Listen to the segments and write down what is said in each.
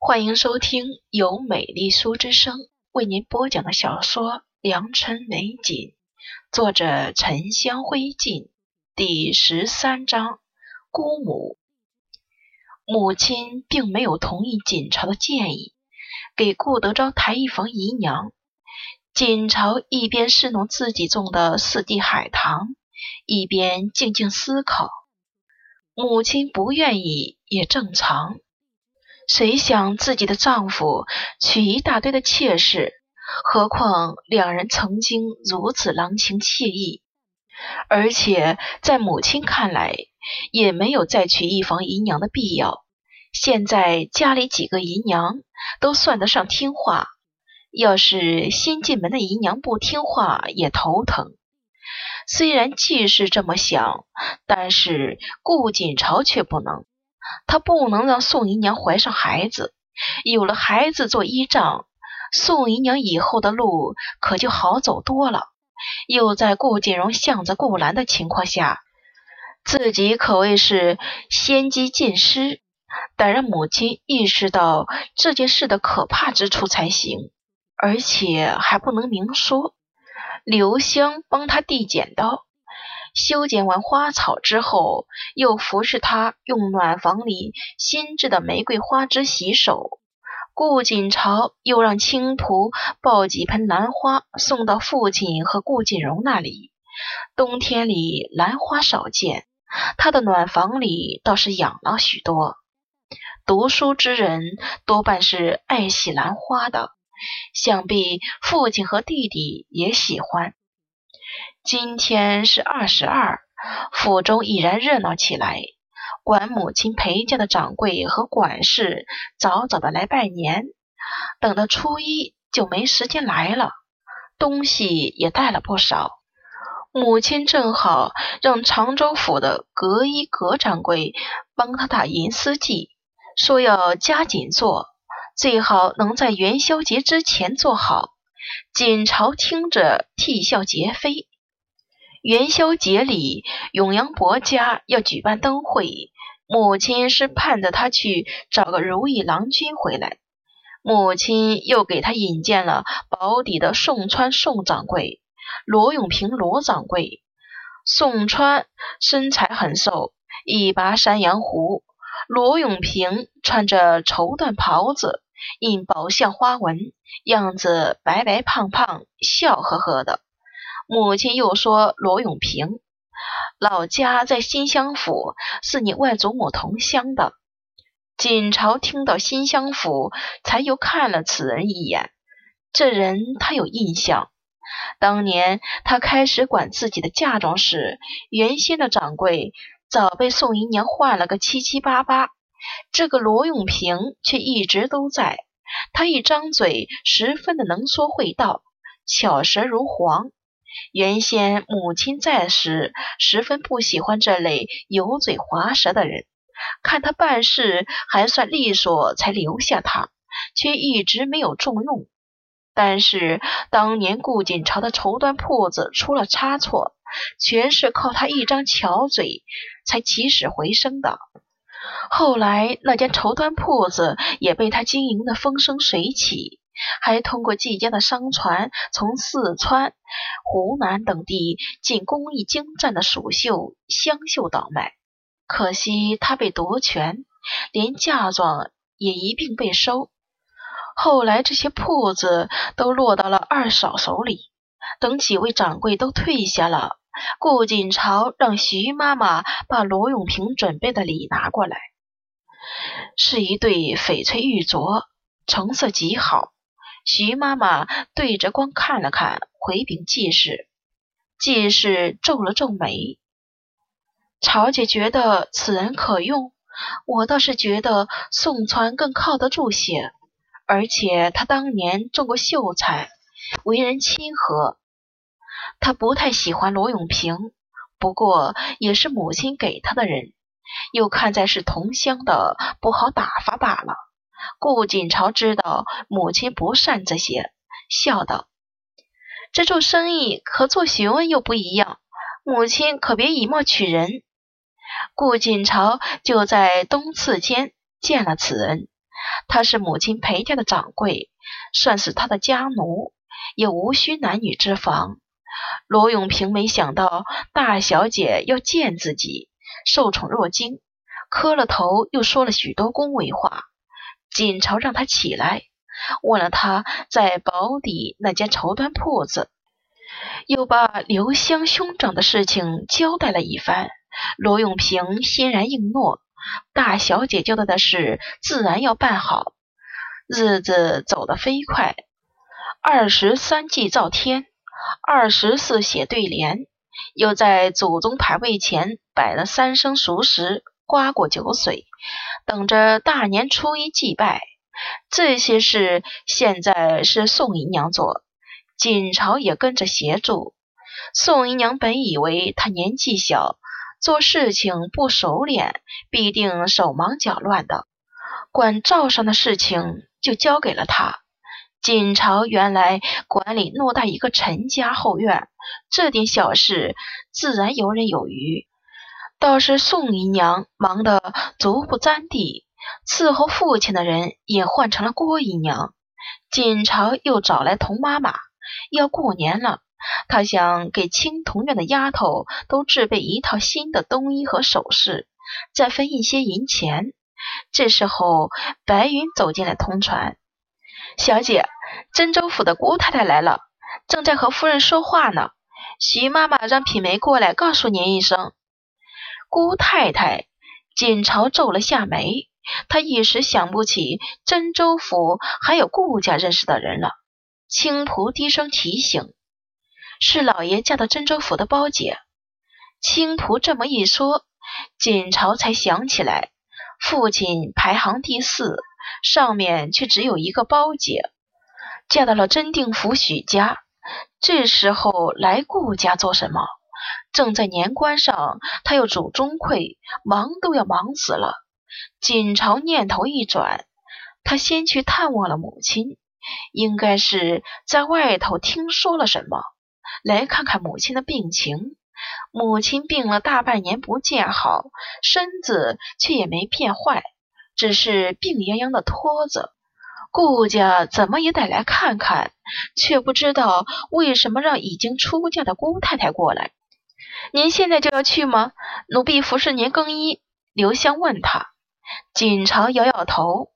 欢迎收听由美丽书之声为您播讲的小说《良辰美景》，作者沉香灰烬，第十三章。姑母母亲并没有同意锦朝的建议，给顾德昭抬一房姨娘。锦朝一边侍弄自己种的四季海棠，一边静静思考。母亲不愿意也正常。谁想自己的丈夫娶一大堆的妾室，何况两人曾经如此郎情妾意，而且在母亲看来也没有再娶一房姨娘的必要。现在家里几个姨娘都算得上听话，要是新进门的姨娘不听话也头疼。虽然既是这么想，但是顾锦朝却不能。他不能让宋姨娘怀上孩子，有了孩子做依仗，宋姨娘以后的路可就好走多了。又在顾锦荣向着顾兰的情况下，自己可谓是先机尽失，得让母亲意识到这件事的可怕之处才行，而且还不能明说。刘香帮他递剪刀。修剪完花草之后，又服侍他用暖房里新制的玫瑰花枝洗手。顾锦朝又让青仆抱几盆兰花送到父亲和顾锦荣那里。冬天里兰花少见，他的暖房里倒是养了许多。读书之人多半是爱惜兰花的，想必父亲和弟弟也喜欢。今天是二十二，府中已然热闹起来。管母亲陪嫁的掌柜和管事早早的来拜年，等到初一就没时间来了。东西也带了不少。母亲正好让常州府的葛一葛掌柜帮他打银丝记，说要加紧做，最好能在元宵节之前做好。锦朝听着啼笑皆非。元宵节里，永阳伯家要举办灯会，母亲是盼着他去找个如意郎君回来。母亲又给他引荐了保底的宋川宋掌柜、罗永平罗掌柜。宋川身材很瘦，一把山羊胡；罗永平穿着绸缎袍子，印宝相花纹，样子白白胖胖，笑呵呵的。母亲又说：“罗永平老家在新乡府，是你外祖母同乡的。”锦朝听到新乡府，才又看了此人一眼。这人他有印象，当年他开始管自己的嫁妆时，原先的掌柜早被宋姨娘换了个七七八八，这个罗永平却一直都在。他一张嘴，十分的能说会道，巧舌如簧。原先母亲在时，十分不喜欢这类油嘴滑舌的人，看他办事还算利索，才留下他，却一直没有重用。但是当年顾锦朝的绸缎铺子出了差错，全是靠他一张巧嘴才起死回生的。后来那间绸缎铺子也被他经营的风生水起。还通过季家的商船从四川、湖南等地进工艺精湛的蜀绣、湘绣倒卖。可惜他被夺权，连嫁妆也一并被收。后来这些铺子都落到了二嫂手里。等几位掌柜都退下了，顾锦朝让徐妈妈把罗永平准备的礼拿过来，是一对翡翠玉镯，成色极好。徐妈妈对着光看了看，回禀季氏。季氏皱了皱眉。曹姐觉得此人可用，我倒是觉得宋川更靠得住些。而且他当年中过秀才，为人亲和。他不太喜欢罗永平，不过也是母亲给他的人，又看在是同乡的，不好打发罢了。顾锦朝知道母亲不善这些，笑道：“这做生意和做学问又不一样，母亲可别以貌取人。”顾锦朝就在东次间见了此人，他是母亲陪嫁的掌柜，算是他的家奴，也无需男女之防。罗永平没想到大小姐要见自己，受宠若惊，磕了头，又说了许多恭维话。锦朝让他起来，问了他在宝坻那间绸缎铺子，又把刘香兄长的事情交代了一番。罗永平欣然应诺，大小姐交代的事自然要办好。日子走得飞快，二十三祭灶天，二十四写对联，又在祖宗牌位前摆了三生熟食，刮过酒水，等着大年初一祭拜。这些事现在是宋姨娘做，锦朝也跟着协助。宋姨娘本以为她年纪小。做事情不熟练，必定手忙脚乱的。管灶上的事情就交给了他。锦朝原来管理偌大一个陈家后院，这点小事自然游刃有余。倒是宋姨娘忙得足不沾地，伺候父亲的人也换成了郭姨娘。锦朝又找来童妈妈，要过年了。他想给青铜院的丫头都置备一套新的冬衣和首饰，再分一些银钱。这时候，白云走进来通传：“小姐，真州府的姑太太来了，正在和夫人说话呢。徐妈妈让品梅过来告诉您一声。”姑太太，锦朝皱了下眉，他一时想不起真州府还有顾家认识的人了。青仆低声提醒。是老爷嫁到真州府的包姐，青仆这么一说，锦朝才想起来，父亲排行第四，上面却只有一个包姐，嫁到了真定府许家。这时候来顾家做什么？正在年关上，他又主中馈，忙都要忙死了。锦朝念头一转，他先去探望了母亲，应该是在外头听说了什么。来看看母亲的病情，母亲病了大半年不见好，身子却也没变坏，只是病殃殃的拖着。顾家怎么也得来看看，却不知道为什么让已经出嫁的姑太太过来。您现在就要去吗？奴婢服侍您更衣。刘香问他，锦朝摇摇头。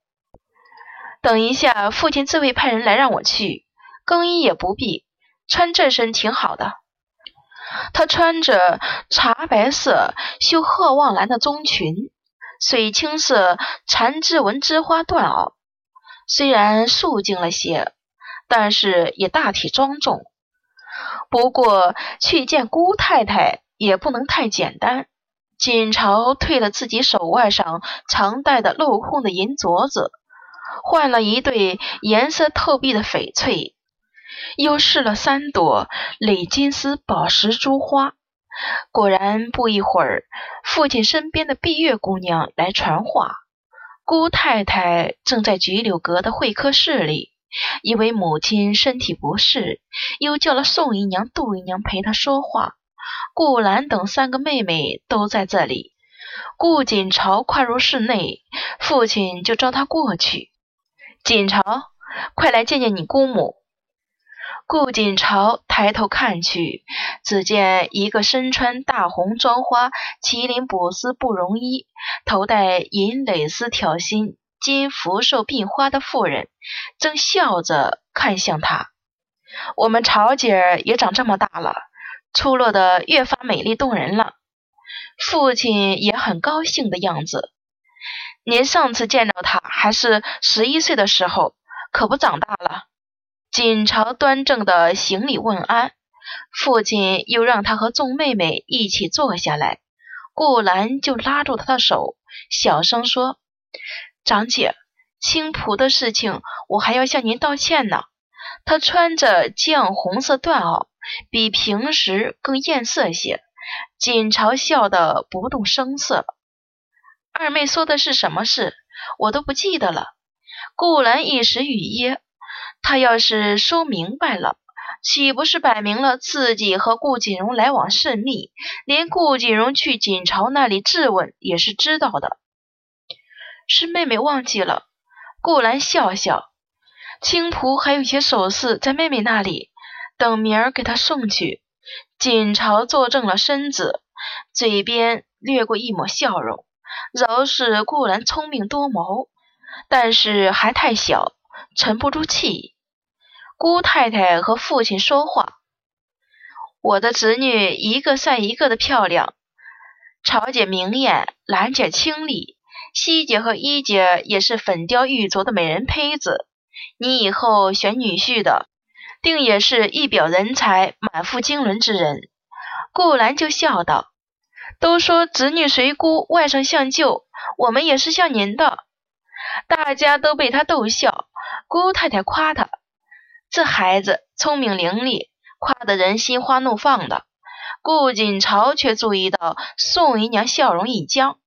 等一下，父亲自会派人来让我去，更衣也不必。穿这身挺好的，他穿着茶白色绣鹤望蓝的棕裙，水青色缠枝纹织花缎袄，虽然素净了些，但是也大体庄重。不过去见姑太太也不能太简单。锦朝退了自己手腕上常戴的镂空的银镯子，换了一对颜色透碧的翡翠。又试了三朵蕾金丝宝石珠花，果然不一会儿，父亲身边的碧月姑娘来传话：姑太太正在菊柳阁的会客室里，因为母亲身体不适，又叫了宋姨娘、杜姨娘陪她说话。顾兰等三个妹妹都在这里。顾锦朝跨入室内，父亲就召他过去：“锦朝，快来见见你姑母。”顾锦朝抬头看去，只见一个身穿大红妆花麒麟补丝布绒衣、头戴银蕾丝挑心金福寿鬓花的妇人，正笑着看向他。我们曹姐儿也长这么大了，出落得越发美丽动人了。父亲也很高兴的样子。您上次见到她还是十一岁的时候，可不长大了。锦朝端正的行礼问安，父亲又让他和众妹妹一起坐下来。顾兰就拉住他的手，小声说：“长姐，青浦的事情我还要向您道歉呢。他穿着绛红色缎袄，比平时更艳色些。”锦朝笑得不动声色。二妹说的是什么事？我都不记得了。顾兰一时语噎。他要是说明白了，岂不是摆明了自己和顾锦荣来往甚密？连顾锦荣去锦朝那里质问也是知道的。是妹妹忘记了，顾兰笑笑，青浦还有些首饰在妹妹那里，等明儿给她送去。锦朝坐正了身子，嘴边掠过一抹笑容。饶是顾兰聪明多谋，但是还太小，沉不住气。姑太太和父亲说话：“我的侄女一个赛一个的漂亮，朝姐明艳，兰姐清丽。”西姐和一姐也是粉雕玉琢的美人胚子，你以后选女婿的，定也是一表人才、满腹经纶之人。顾兰就笑道：“都说侄女随姑，外甥像舅，我们也是像您的。”大家都被他逗笑。姑太太夸他：“这孩子聪明伶俐，夸得人心花怒放的。”顾锦朝却注意到宋姨娘笑容一僵。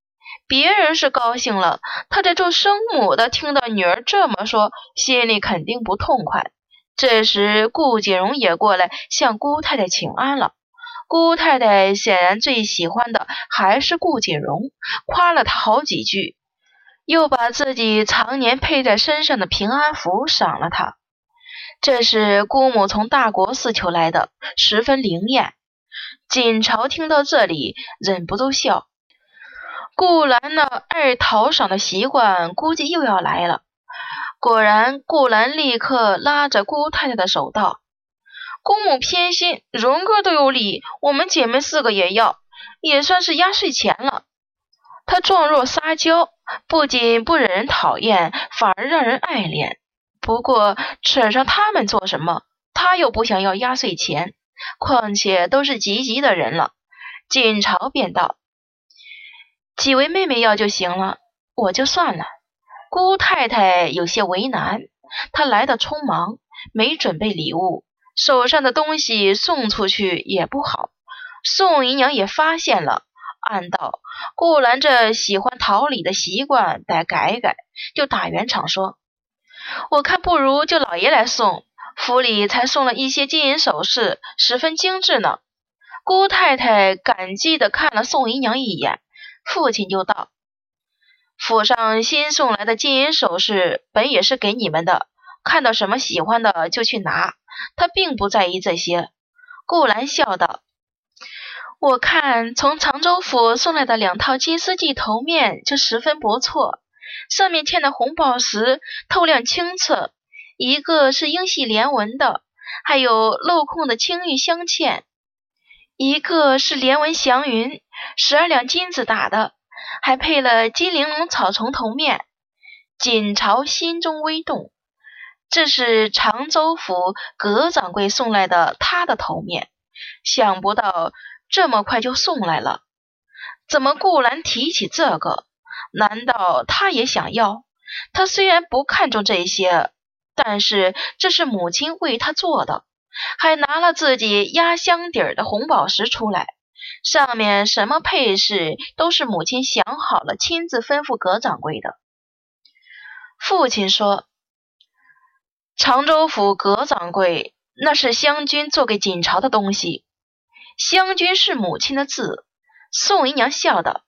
别人是高兴了，他这做生母的听到女儿这么说，心里肯定不痛快。这时，顾锦荣也过来向姑太太请安了。姑太太显然最喜欢的还是顾锦荣，夸了他好几句，又把自己常年佩在身上的平安符赏了他。这是姑母从大国寺求来的，十分灵验。锦朝听到这里，忍不住笑。顾兰那爱讨赏的习惯估计又要来了。果然，顾兰立刻拉着姑太太的手道：“姑母偏心，荣哥都有礼，我们姐妹四个也要，也算是压岁钱了。”她状若撒娇，不仅不惹人讨厌，反而让人爱怜。不过扯上他们做什么？她又不想要压岁钱，况且都是急急的人了。锦朝便道。几位妹妹要就行了，我就算了。姑太太有些为难，她来的匆忙，没准备礼物，手上的东西送出去也不好。宋姨娘也发现了，暗道顾兰这喜欢讨礼的习惯得改改，就打圆场说：“我看不如就老爷来送，府里才送了一些金银首饰，十分精致呢。”姑太太感激地看了宋姨娘一眼。父亲就道：“府上新送来的金银首饰本也是给你们的，看到什么喜欢的就去拿。他并不在意这些。”顾兰笑道：“我看从常州府送来的两套金丝髻头面就十分不错，上面嵌的红宝石透亮清澈，一个是英系连纹的，还有镂空的青玉镶嵌。”一个是连纹祥云，十二两金子打的，还配了金玲珑草丛头面。锦朝心中微动，这是常州府葛掌柜送来的他的头面，想不到这么快就送来了。怎么顾兰提起这个？难道他也想要？他虽然不看重这些，但是这是母亲为他做的。还拿了自己压箱底儿的红宝石出来，上面什么配饰都是母亲想好了，亲自吩咐葛掌柜的。父亲说：“常州府葛掌柜，那是湘君做给锦朝的东西。湘君是母亲的字。”宋姨娘笑道：“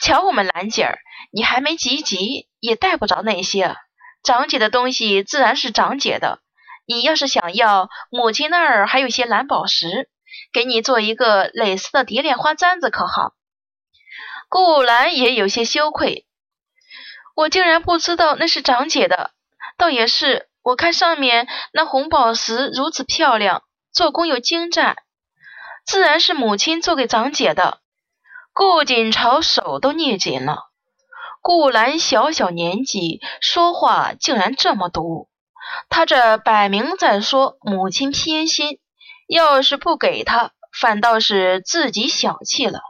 瞧我们兰姐儿，你还没及笄，也带不着那些。长姐的东西自然是长姐的。”你要是想要，母亲那儿还有些蓝宝石，给你做一个蕾丝的蝶恋花簪子，可好？顾兰也有些羞愧，我竟然不知道那是长姐的。倒也是，我看上面那红宝石如此漂亮，做工又精湛，自然是母亲做给长姐的。顾锦朝手都捏紧了。顾兰小小年纪，说话竟然这么毒。他这摆明在说母亲偏心，要是不给他，反倒是自己小气了。